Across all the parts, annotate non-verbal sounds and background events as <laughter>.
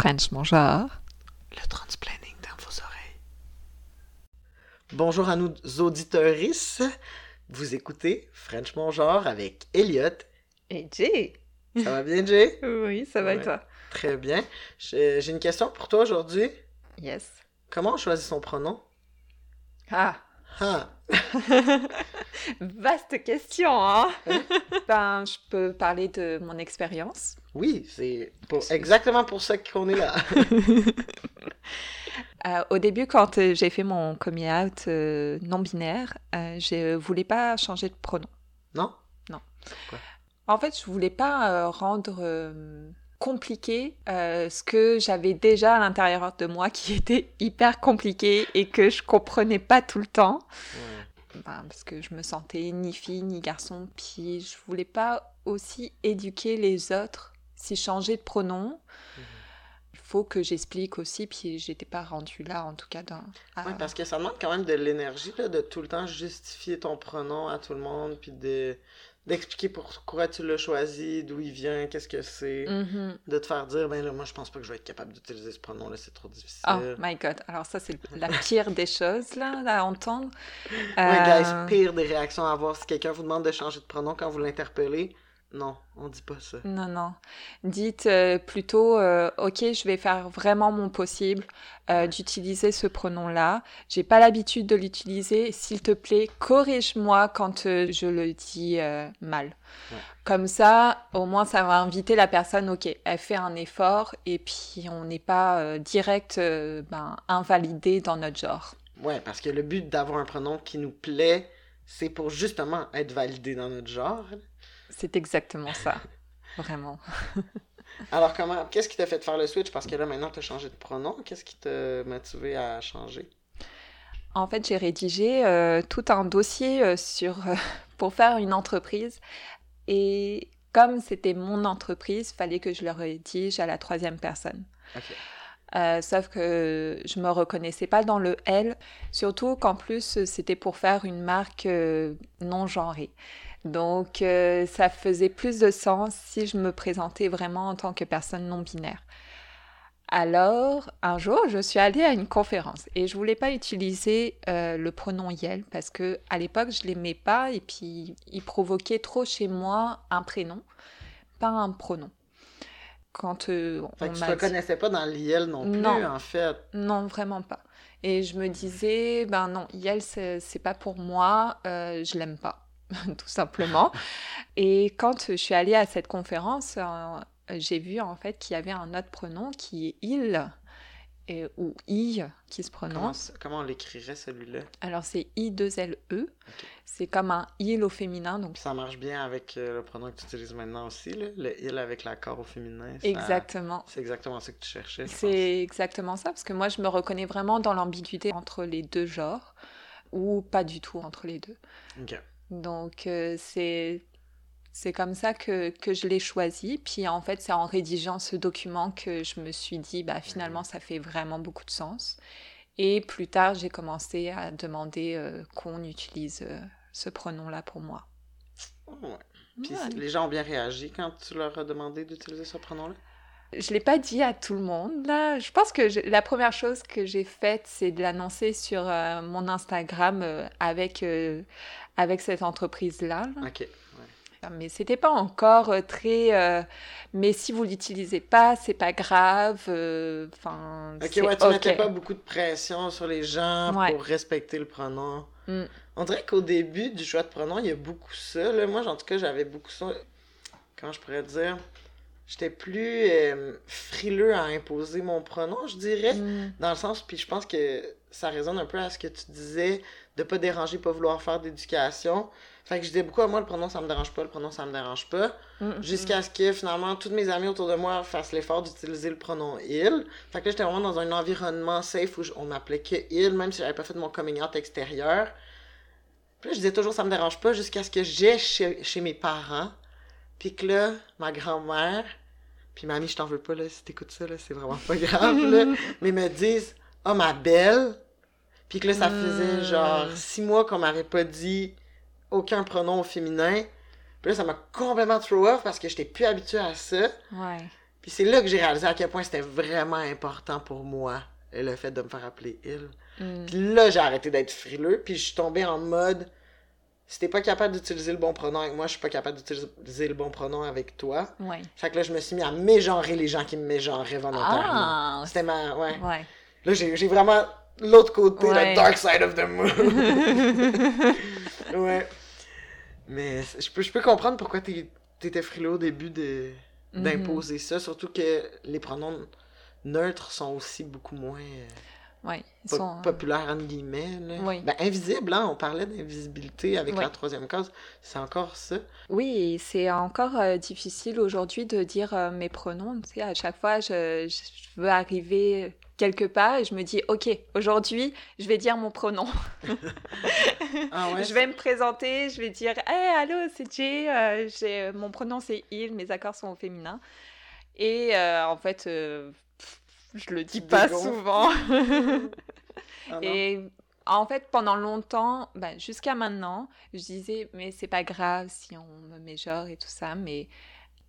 French mon genre. Le transplanning dans vos oreilles. Bonjour à nous auditeuristes. Vous écoutez French mon genre avec Elliot. Et Jay. Ça va bien, Jay? <laughs> Oui, ça va et toi? Très bien. J'ai j'ai une question pour toi aujourd'hui. Yes. Comment on choisit son pronom? Ah, Ah, <laughs> vaste question, hein? ben, je peux parler de mon expérience. oui, c'est pour- exactement pour ça qu'on est là. <laughs> Euh, au début, quand euh, j'ai fait mon coming out euh, non-binaire, euh, je voulais pas changer de pronom. Non? En fait, je voulais pas rendre compliqué euh, ce que j'avais déjà à l'intérieur de moi qui <laughs> était hyper compliqué et que je comprenais pas tout le temps. Ouais. Ben, parce que je me sentais ni fille ni garçon, puis je voulais pas aussi éduquer les autres. Si je changeais de pronom, il faut que j'explique aussi, puis j'étais pas rendue là en tout cas dans. à- Ouais, parce que ça demande quand même de l'énergie de tout le temps justifier ton pronom à tout le monde, puis de d'expliquer pourquoi tu l'as choisi, d'où il vient, qu'est-ce que c'est, Mhm. de te faire dire ben là moi je pense pas que je vais être capable d'utiliser ce pronom là, c'est trop difficile. Oh my god, alors ça c'est la pire des choses là à entendre. Ouais, Euh, guys, pire des réactions à avoir si quelqu'un vous demande de changer de pronom quand vous l'interpellez. Non, on dit pas ça. Non, non. Dites euh, plutôt, euh, ok, je vais faire vraiment mon possible euh, d'utiliser ce pronom-là. J'ai pas l'habitude de l'utiliser. S'il te plaît, corrige-moi quand je le dis mal. Ouais. Comme ça, au moins, ça va inviter la personne, ok, elle fait un effort et puis on n'est pas direct ben, invalidé dans notre genre. Ouais, parce que le but d'avoir un pronom qui nous plaît, c'est pour justement être validé dans notre genre. C'est exactement ça. Vraiment. <laughs> Alors comment, qu'est-ce qui t'a fait faire le switch? Parce que là maintenant t'as changé de pronom, qu'est-ce qui t'a motivé à changer? En fait, j'ai rédigé euh, tout un dossier euh, sur, euh, <laughs> pour faire une entreprise. Et comme c'était mon entreprise, fallait que je le rédige à la troisième personne. Sauf que je me reconnaissais pas dans le L, surtout qu'en plus c'était pour faire une marque non genrée. Donc euh, ça faisait plus de sens si je me présentais vraiment en tant que personne non binaire. Alors, un jour, je suis allée à une conférence et je voulais pas utiliser euh, le pronom Yel parce que à l'époque, je l'aimais pas et puis il provoquait trop chez moi un prénom, pas un pronom. Quand euh, on que dit- connaissais pas dans l'IL non plus, Non. en fait. non, vraiment pas. Et je me disais, ben non, Yel, c'est c'est pas pour moi, euh, je l'aime pas, <laughs> tout simplement. Et quand je suis allée à cette conférence, euh, j'ai vu en fait qu'il y avait un autre pronom qui est il, et, ou i qui se prononce. comment on l'écrirait celui-là? Alors c'est i2le, c'est comme un il au féminin, donc ça marche bien avec euh, le pronom que tu utilises maintenant aussi, là, le il avec l'accord au féminin. ça- exactement. C'est exactement ça que tu cherchais. C'est exactement ça, parce que moi je me reconnais vraiment dans l'ambiguïté entre les deux genres, ou pas du tout entre les deux. Ok. Donc euh, c'est c'est comme ça que, que je l'ai choisi. Puis en fait, c'est en rédigeant ce document que je me suis dit, bah finalement, ça fait vraiment beaucoup de sens. Et plus tard, j'ai commencé à demander euh, qu'on utilise euh, ce pronom-là pour moi. Ouais. Puis Ouais. les gens ont bien réagi quand tu leur as demandé d'utiliser ce pronom-là? Je l'ai pas dit à tout le monde. Là, je pense que je- la première chose que j'ai faite, c'est de l'annoncer sur euh, mon Instagram euh, avec euh, avec cette entreprise-là. là. Ok. ouais. Mais c'était pas encore très. mais si vous l'utilisez pas, c'est pas grave. Enfin. Ok, ouais, tu ok. mettais pas beaucoup de pression sur les gens Ouais. pour respecter le pronom. Mm. On dirait qu'au début du choix de pronom, il y a beaucoup ça. Là. Moi, en tout cas, j'avais beaucoup ça. Comment je pourrais dire? J'étais plus euh, frileux à imposer mon pronom, je dirais. Mm. Dans le sens, puis je pense que ça résonne un peu à ce que tu disais, de pas déranger, pas vouloir faire d'éducation. Fait que je disais beaucoup à moi, le pronom ça me dérange pas, le pronom ça me dérange pas. Mm. Jusqu'à ce que finalement, toutes mes amies autour de moi fassent l'effort d'utiliser le pronom il. Fait que là, j'étais vraiment dans un environnement safe où on m'appelait que il, même si j'avais pas fait mon coming out extérieur. Puis là, je disais toujours ça me dérange pas jusqu'à ce que j'aie chez, chez mes parents. Puis que là, ma grand-mère, puis mamie, je t'en veux pas, là, si t'écoutes ça, là, c'est vraiment pas grave, là, <laughs> mais me disent « Oh, ma belle! » Puis que là, ça faisait Mm. genre six mois qu'on m'avait pas dit aucun pronom au féminin. Puis là, ça m'a complètement throw off parce que j'étais plus habituée à ça. Ouais. Puis c'est là que j'ai réalisé à quel point c'était vraiment important pour moi, le fait de me faire appeler il. Mm. Puis là, j'ai arrêté d'être frileux, puis je suis tombé en mode si t'es pas capable d'utiliser le bon pronom avec moi, je suis pas capable d'utiliser le bon pronom avec toi. Ouais. Fait que là, je me suis mis à mégenrer les gens qui me mégenraient volontairement. Ah! C'était ma. Ouais. Ouais. Là, j'ai vraiment l'autre côté, Ouais. le dark side of the moon. <laughs> ouais. Mais je peux, je peux comprendre pourquoi t'étais frileux au début Mhm. d'imposer ça, surtout que les pronoms neutres sont aussi beaucoup moins euh, Ouais. Ils sont... populaires, entre guillemets. Là. Oui. Ben, invisible, hein, on parlait d'invisibilité avec Oui. la troisième case, c'est encore ça? Oui, c'est encore euh, difficile aujourd'hui de dire euh, mes pronoms. Tu sais, à chaque fois, je, je veux arriver quelque part et je me dis, OK, aujourd'hui, je vais dire mon pronom. <laughs> Ah ouais? <laughs> je vais me présenter, je vais dire, hey, allô, c'est Jay, euh, j'ai- mon pronom c'est il, mes accords sont au féminin. Et euh, en fait, euh, je le dis pas souvent. <laughs> Ah? Et en fait, pendant longtemps, ben, jusqu'à maintenant, je disais, mais c'est pas grave si on me méjore et tout ça, mais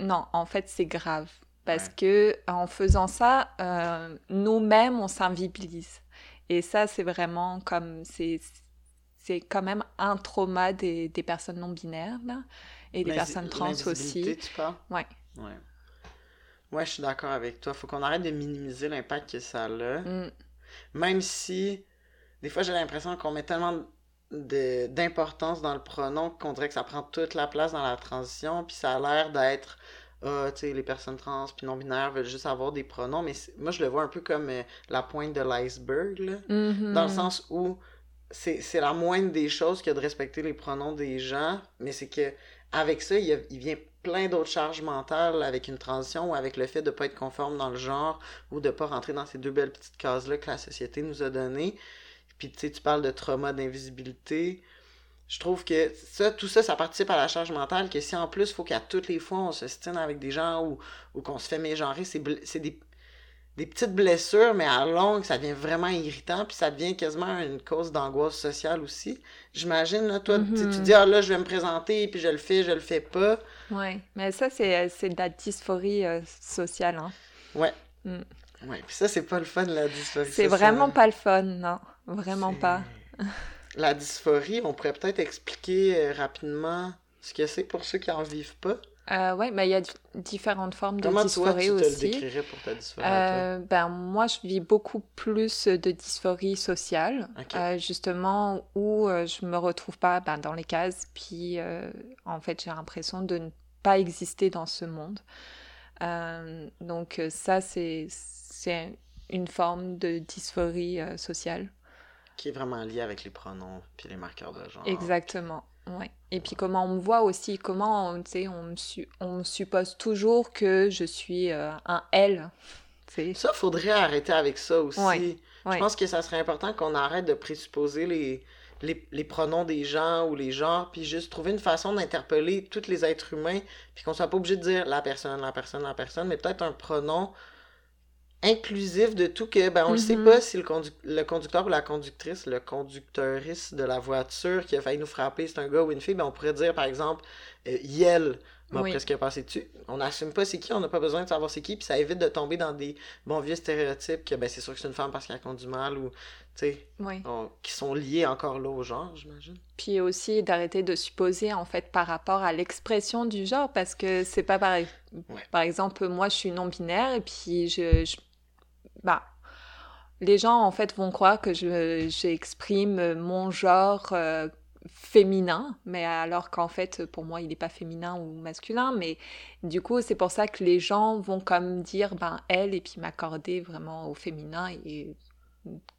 non, en fait, c'est grave. Parce Ouais. que en faisant ça, euh, nous-mêmes, on s'invisibilise. Et ça, c'est vraiment comme. C'est quand même un trauma des, des personnes non binaires, là, et des personnes trans aussi. tu parles? Ouais. Ouais. Ouais, je suis d'accord avec toi. Faut qu'on arrête de minimiser l'impact que ça a. Mm, Même si, des fois, j'ai l'impression qu'on met tellement d'importance dans le pronom qu'on dirait que ça prend toute la place dans la transition, puis ça a l'air d'être. Ah, tu sais, les personnes trans puis non-binaires veulent juste avoir des pronoms, mais moi, je le vois un peu comme euh, la pointe de l'iceberg, là. mhm. Dans le sens où c'est c'est la moindre des choses que de respecter les pronoms des gens, mais c'est que avec ça, il, y a- il vient plein d'autres charges mentales avec une transition ou avec le fait de ne pas être conforme dans le genre ou de ne pas rentrer dans ces deux belles petites cases-là que la société nous a données. Puis tu sais, tu parles de trauma d'invisibilité. Je trouve que ça, tout ça, ça participe à la charge mentale que si en plus, il faut qu'à toutes les fois, on se stine avec des gens ou, ou qu'on se fait mégenrer, c'est des, des petites blessures, mais à longue, ça devient vraiment irritant, puis ça devient quasiment une cause d'angoisse sociale aussi. J'imagine, là, toi, tu Mhm. dis, ah là, je vais me présenter, puis je le fais, je le fais pas. Ouais, mais ça, c'est c'est de la dysphorie euh, sociale. Hein. Ouais. Mm. Ouais, puis ça, c'est pas le fun, la dysphorie. C'est vraiment pas le fun, non. Vraiment pas. <laughs> La dysphorie, on pourrait peut-être expliquer euh, rapidement ce que c'est pour ceux qui en vivent pas. Euh, ouais, mais il y a différentes formes de Comment toi, dysphorie tu te le aussi. décrirais pour ta dysphorie Euh, ben, moi, je vis beaucoup plus de dysphorie sociale, euh, justement, où euh, je me retrouve pas ben, dans les cases, puis euh, en fait, j'ai l'impression de ne pas exister dans ce monde. Donc, ça, c'est une forme de dysphorie sociale. Qui est vraiment lié avec les pronoms puis les marqueurs de genre. Exactement. Ouais. Et puis comment on me voit aussi, comment on, on, me su- on me suppose toujours que je suis euh, un L. tu sais. Ça, faudrait arrêter avec ça aussi. Ouais, Je ouais. pense que ça serait important qu'on arrête de présupposer les, les, les pronoms des gens ou les genres, puis juste trouver une façon d'interpeller tous les êtres humains, puis qu'on soit pas obligé de dire la personne, la personne, la personne, mais peut-être un pronom inclusif de tout que, ben, on ne sait Mhm. pas si le, le conducteur ou la conductrice, le conducteuriste de la voiture qui a failli nous frapper, c'est un gars ou une fille, ben, on pourrait dire, par exemple, euh, Yel m'a Oui. presque passé dessus. On n'assume pas c'est qui, on n'a pas besoin de savoir c'est qui, puis ça évite de tomber dans des bons vieux stéréotypes que, ben, c'est sûr que c'est une femme parce qu'elle conduit mal ou, tu sais, Oui. qui sont liés encore là au genre, j'imagine. Puis aussi d'arrêter de supposer en fait par rapport à l'expression du genre parce que c'est pas pareil. Ouais. Par exemple, moi je suis non binaire et puis je, je- bah les gens en fait vont croire que je j'exprime mon genre euh, féminin, mais alors qu'en fait pour moi il n'est pas féminin ou masculin, mais du coup c'est pour ça que les gens vont comme dire ben elle et puis m'accorder vraiment au féminin et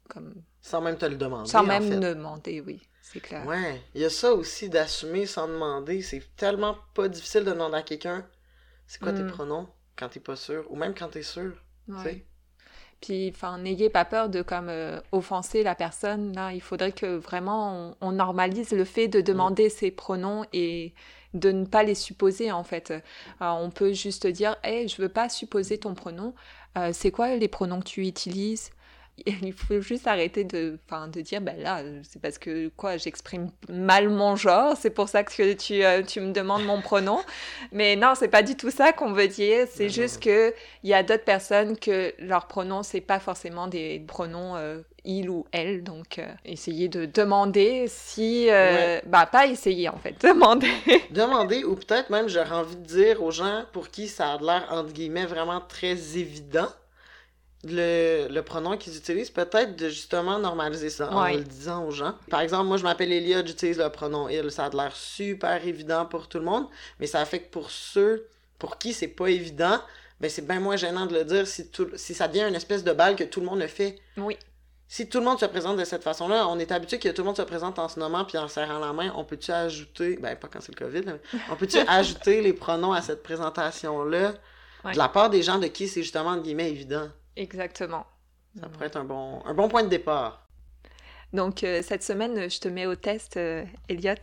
comme Sans même te le demander. sans en même fait. demander, oui, c'est clair. Ouais, il y a ça aussi d'assumer sans demander. C'est tellement pas difficile de demander à quelqu'un c'est quoi tes Mm. pronoms quand t'es pas sûr, ou même quand t'es sûr. tu Ouais. sais. Puis, enfin, n'ayez pas peur de comme euh, offenser la personne. Là, il faudrait que vraiment on, on normalise le fait de demander ses pronoms et de ne pas les supposer en fait. On peut juste dire, hey, je veux pas supposer ton pronom. Euh, c'est quoi les pronoms que tu utilises? <laughs> il faut juste arrêter de, enfin, de dire, ben là, c'est parce que quoi, j'exprime mal mon genre, c'est pour ça que tu, euh, tu me demandes mon pronom. Mais non, c'est pas du tout ça qu'on veut dire. C'est juste que il y a d'autres personnes que leur pronom c'est pas forcément des pronoms euh, il ou elle. Donc, euh, essayer de demander si, bah pas essayer en fait, <laughs> demander. demander ou peut-être même j'aurais envie de dire aux gens pour qui ça a l'air entre guillemets vraiment très évident le, le pronom qu'ils utilisent, peut-être de justement normaliser ça en le disant aux gens. Par exemple, moi je m'appelle Elia, j'utilise le pronom il. Ça a l'air super évident pour tout le monde, mais ça fait que pour ceux pour qui c'est pas évident, ben c'est bien moins gênant de le dire si, tout, si ça devient une espèce de balle que tout le monde le fait. Oui. Si tout le monde se présente de cette façon-là, on est habitué que tout le monde se présente en se nommant puis en serrant la main. On peut-tu ajouter, ben pas quand c'est le COVID, mais on peut-tu <laughs> ajouter les pronoms à cette présentation-là? De la part des gens de qui c'est justement, entre guillemets, évident? Exactement. Ça pourrait être un bon, un bon point de départ. Donc, euh, cette semaine, je te mets au test, euh, Elliot.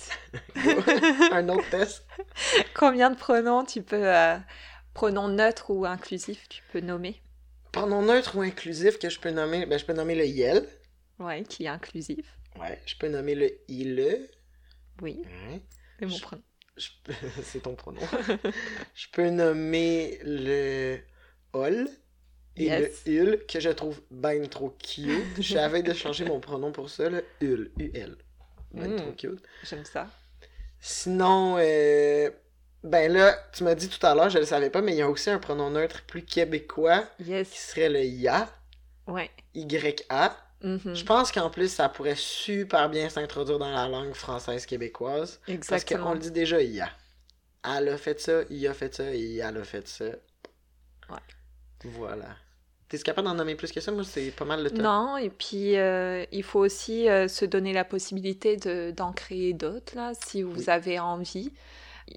<laughs> un autre test. <laughs> Combien de pronoms tu peux, euh, pronoms neutres ou inclusifs, tu peux nommer? Pronoms neutres ou inclusifs que je peux nommer, ben, je peux nommer le YEL. Ouais, qui est inclusif. Ouais, je peux nommer le ILE. Oui. C'est mon pronom. <laughs> C'est ton pronom. je peux nommer le OL et le il que je trouve ben trop cute. J'avais de changer mon pronom pour ça, le ul, ul. Ben mm. trop cute. J'aime ça. Sinon, euh, ben là, tu m'as dit tout à l'heure, je le savais pas, mais il y a aussi un pronom neutre plus québécois yes. qui serait le ya. Ouais. Y-A. Mm-hmm. Je pense qu'en plus, ça pourrait super bien s'introduire dans la langue française québécoise. Exactement. Parce qu'on le dit déjà ya. Elle a fait ça, il a fait ça, et elle a fait ça. Ouais. Voilà. T'es capable d'en nommer plus que ça? Moi, c'est pas mal le temps. Non, et puis euh, il faut aussi euh, se donner la possibilité d'en créer d'autres, là, si vous avez envie.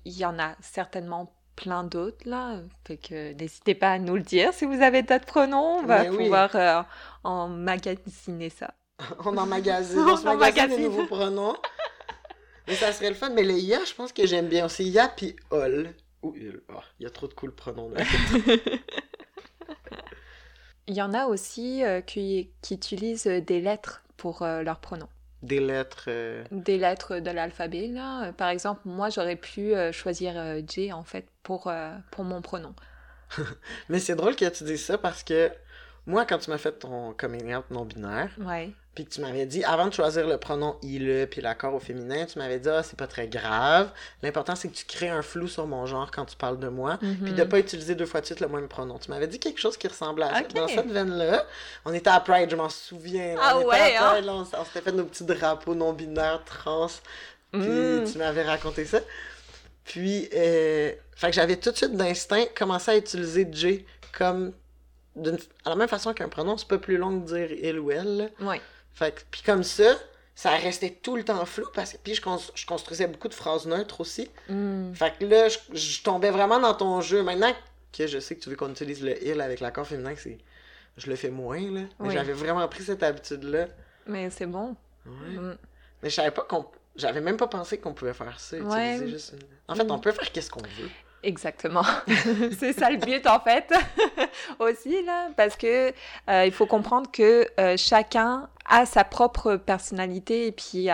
Il y en a certainement plein d'autres, là. Fait que n'hésitez pas à nous le dire si vous avez d'autres pronoms. On va pouvoir euh, emmagasiner ça. <laughs> on emmagasine, <laughs> on, on emmagasine des nouveaux pronoms. mais ça serait le fun. Mais les ya, je pense que j'aime bien aussi. Ya puis ol. Ou. Oh, il y a trop de cool pronoms là. <laughs> Il y en a aussi euh, qui, qui, utilisent euh, des lettres pour euh, leurs pronoms. Des lettres Des lettres de l'alphabet, là. Par exemple, moi, j'aurais pu choisir J, en fait, pour, pour mon pronom. <laughs> Mais c'est drôle que tu dises ça parce que moi, quand tu m'as fait ton coming out non-binaire, ouais puis tu m'avais dit, avant de choisir le pronom il, puis l'accord au féminin, tu m'avais dit, ah, c'est pas très grave. L'important, c'est que tu crées un flou sur mon genre quand tu parles de moi, puis de mhm. pas utiliser deux fois de suite le même pronom. Tu m'avais dit quelque chose qui ressemblait à ça. Dans cette veine-là, on était à Pride, je m'en souviens. Ah on ouais, à Pride, on, s'était fait nos petits drapeaux non-binaires, trans, puis mm. tu m'avais raconté ça. Puis, euh, fait que j'avais tout de suite d'instinct commencé à utiliser J comme à la même façon qu'un pronom, c'est pas plus long de dire il ou elle. Oui. Fait que, puis comme ça, ça restait tout le temps flou parce que puis je, je construisais beaucoup de phrases neutres aussi. Mm. Fait que là, je, tombais vraiment dans ton jeu. Maintenant que je sais que tu veux qu'on utilise le il avec l'accord féminin, c'est je le fais moins là. Mais j'avais vraiment pris cette habitude là. Mais c'est bon. Ouais. Mm. Mais je savais pas qu'on j'avais même pas pensé qu'on pouvait faire ça. Juste En fait, on peut faire qu'est-ce qu'on veut. Exactement. <laughs> c'est ça le but en fait <laughs> aussi là, parce que euh, il faut comprendre que euh, chacun a sa propre personnalité et puis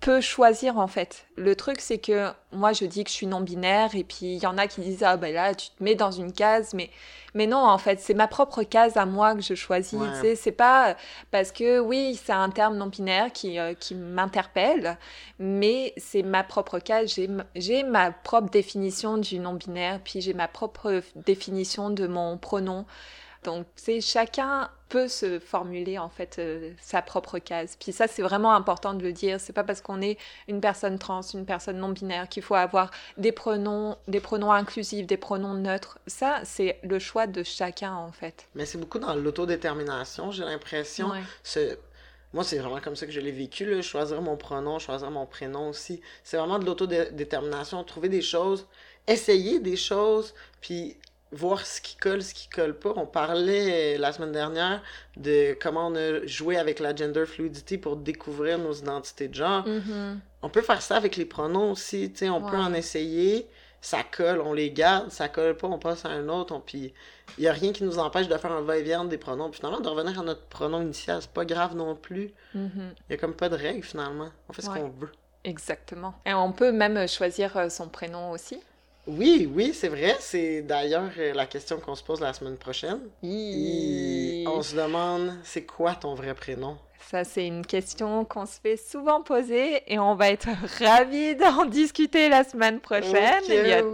peut choisir en fait. Le truc c'est que moi je dis que je suis non binaire et puis il y en a qui disent ah ben là tu te mets dans une case mais mais non en fait c'est ma propre case à moi que je choisis. Tu sais c'est pas parce que oui c'est un terme non binaire qui euh, qui m'interpelle mais c'est ma propre case. J'ai j'ai ma propre définition du non binaire puis j'ai ma propre définition de mon pronom. Donc, c'est chacun peut se formuler en fait euh, sa propre case. Puis ça, c'est vraiment important de le dire. C'est pas parce qu'on est une personne trans, une personne non binaire qu'il faut avoir des pronoms, des pronoms inclusifs, des pronoms neutres. Ça, c'est le choix de chacun en fait. Mais c'est beaucoup dans l'autodétermination, j'ai l'impression. Moi, c'est vraiment comme ça que je l'ai vécu, là. choisir mon pronom, choisir mon prénom aussi. C'est vraiment de l'autodétermination, trouver des choses, essayer des choses, puis voir ce qui colle, ce qui colle pas. On parlait la semaine dernière de comment on a joué avec la gender fluidity pour découvrir nos identités de genre. Mm-hmm. On peut faire ça avec les pronoms aussi, tu sais, on peut en essayer, ça colle, on les garde, ça colle pas, on passe à un autre, on, puis il y a rien qui nous empêche de faire un va-et-vient des pronoms. Puis finalement, de revenir à notre pronom initial, c'est pas grave non plus. Mhm. Il y a comme pas de règles finalement. On fait ce qu'on veut. Exactement. Et on peut même choisir euh, son prénom aussi. Oui, oui, c'est vrai. C'est d'ailleurs euh, la question qu'on se pose la semaine prochaine. On se demande, c'est quoi ton vrai prénom? Ça, c'est une question qu'on se fait souvent poser et on va être <laughs> ravis d'en discuter la semaine prochaine.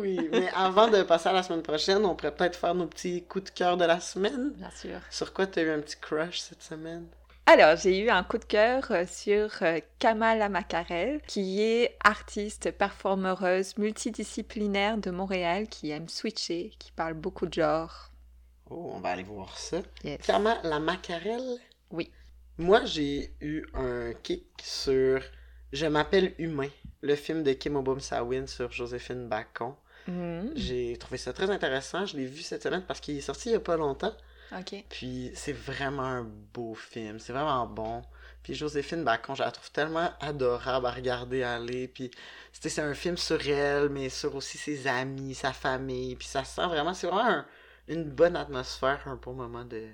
Oui. Mais avant de passer à la semaine prochaine, on pourrait peut-être faire nos petits coups de cœur de la semaine. Bien sûr. Sur quoi tu as eu un petit crush cette semaine? Alors, j'ai eu un coup de cœur euh, sur euh, Kamala Makarel, qui est artiste, performeuse, multidisciplinaire de Montréal, qui aime switcher, qui parle beaucoup de genre. Oh, on va aller voir ça. Yes. Kama la macarelle? Oui. Moi, j'ai eu un kick sur Je m'appelle Humain, le film de Kim Obum Sawin sur Joséphine Bacon. Mhm. J'ai trouvé ça très intéressant. Je l'ai vu cette semaine parce qu'il est sorti il y a pas longtemps. Ok. Puis c'est vraiment un beau film. C'est vraiment bon. Puis Joséphine Bacon, je la trouve tellement adorable à regarder aller. Puis c'était- c'est un film sur elle, mais sur aussi ses amis, sa famille. Puis ça sent vraiment, c'est vraiment un- une bonne atmosphère, un bon moment de,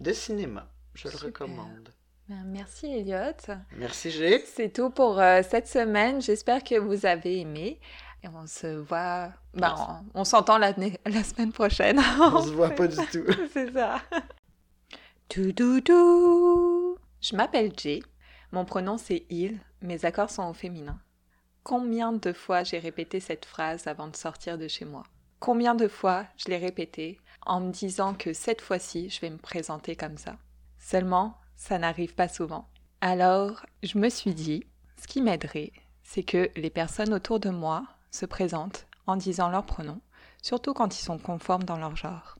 de cinéma. Je le recommande. Ben, Merci Elliot. Merci G. C'est tout pour euh, cette semaine. J'espère que vous avez aimé. Et on se voit. Ben, on, on s'entend la, la semaine prochaine. <laughs> On se voit pas du <laughs> tout. C'est ça. <laughs> Tout, tout, tout. Je m'appelle Jay. Mon pronom c'est il. Mes accords sont au féminin. Combien de fois j'ai répété cette phrase avant de sortir de chez moi? Combien de fois je l'ai répétée en me disant que cette fois-ci je vais me présenter comme ça? Seulement, ça n'arrive pas souvent. Alors, je me suis dit, ce qui m'aiderait, c'est que les personnes autour de moi se présentent en disant leur pronom, surtout quand ils sont conformes dans leur genre.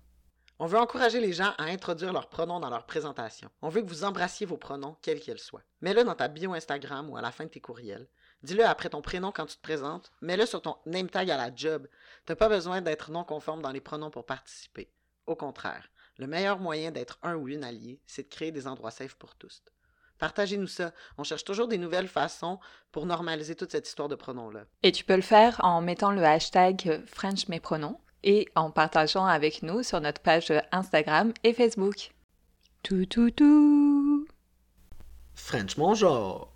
On veut encourager les gens à introduire leurs pronoms dans leur présentation. On veut que vous embrassiez vos pronoms, quels qu'ils soient. Mets-le dans ta bio Instagram ou à la fin de tes courriels. Dis-le après ton prénom quand tu te présentes. Mets-le sur ton name tag à la job. T'as pas besoin d'être non conforme dans les pronoms pour participer. Au contraire, le meilleur moyen d'être un ou une allié, c'est de créer des endroits safe pour tous. Partagez-nous ça. On cherche toujours des nouvelles façons pour normaliser toute cette histoire de pronoms-là. Et tu peux le faire en mettant le hashtag French mes pronoms et en partageant avec nous sur notre page Instagram et Facebook. Tout tout tout French mon genre.